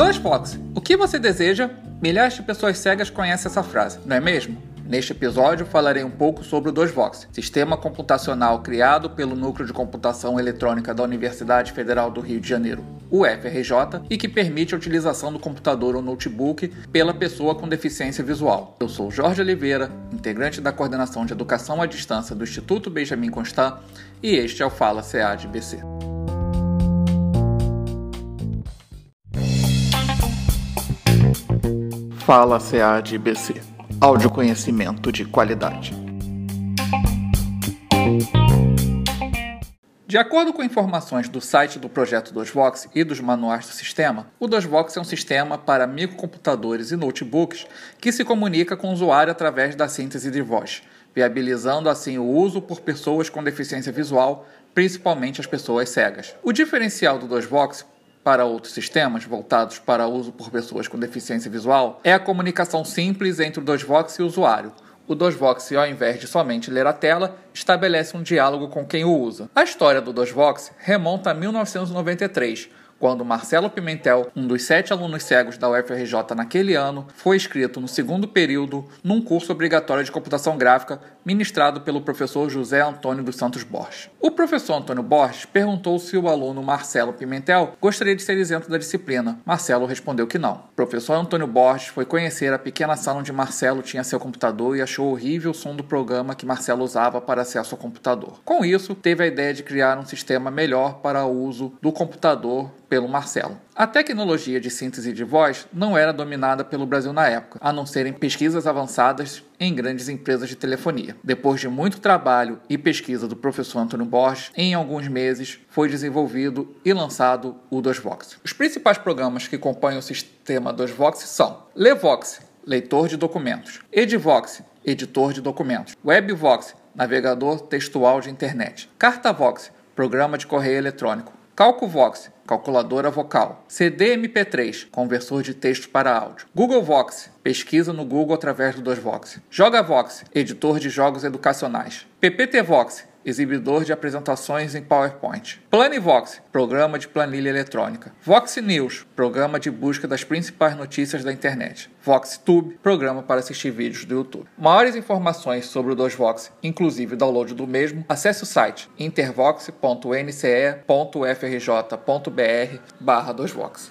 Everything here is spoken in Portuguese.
Dois Fox, o que você deseja? Milhares de pessoas cegas conhecem essa frase, não é mesmo? Neste episódio falarei um pouco sobre o 2Vox, sistema computacional criado pelo Núcleo de Computação Eletrônica da Universidade Federal do Rio de Janeiro, UFRJ, e que permite a utilização do computador ou notebook pela pessoa com deficiência visual. Eu sou Jorge Oliveira, integrante da Coordenação de Educação à Distância do Instituto Benjamin Constant, e este é o Fala CA de BC. Fala de BC Audioconhecimento de qualidade. De acordo com informações do site do projeto 2Vox e dos manuais do sistema, o 2Vox é um sistema para microcomputadores e notebooks que se comunica com o usuário através da síntese de voz, viabilizando assim o uso por pessoas com deficiência visual, principalmente as pessoas cegas. O diferencial do 2Vox para outros sistemas voltados para uso por pessoas com deficiência visual é a comunicação simples entre o 2Vox e o usuário. O 2Vox, ao invés de somente ler a tela, estabelece um diálogo com quem o usa. A história do 2Vox remonta a 1993, quando Marcelo Pimentel, um dos sete alunos cegos da UFRJ naquele ano, foi inscrito no segundo período num curso obrigatório de computação gráfica ministrado pelo professor José Antônio dos Santos Borges. O professor Antônio Borges perguntou se o aluno Marcelo Pimentel gostaria de ser isento da disciplina. Marcelo respondeu que não. O professor Antônio Borges foi conhecer a pequena sala onde Marcelo tinha seu computador e achou horrível o som do programa que Marcelo usava para acesso ao computador. Com isso, teve a ideia de criar um sistema melhor para o uso do computador pelo Marcelo. A tecnologia de síntese de voz não era dominada pelo Brasil na época, a não ser em pesquisas avançadas em grandes empresas de telefonia. Depois de muito trabalho e pesquisa do professor Antônio Borges, em alguns meses foi desenvolvido e lançado o 2Vox. Os principais programas que compõem o sistema 2Vox são Levox, leitor de documentos, Edvox, editor de documentos, Webvox, navegador textual de internet, Cartavox, programa de correio eletrônico, CalcuVox, calculadora vocal, CD-MP3, conversor de texto para áudio, Google Vox, pesquisa no Google através do 2Vox, JogaVox, editor de jogos educacionais, PPTVox, exibidor de apresentações em PowerPoint. Planivox, programa de planilha eletrônica. Vox News, programa de busca das principais notícias da internet. VoxTube, programa para assistir vídeos do YouTube. Maiores informações sobre o 2Vox, inclusive download do mesmo, acesse o site intervox.nce.ufrj.br 2Vox.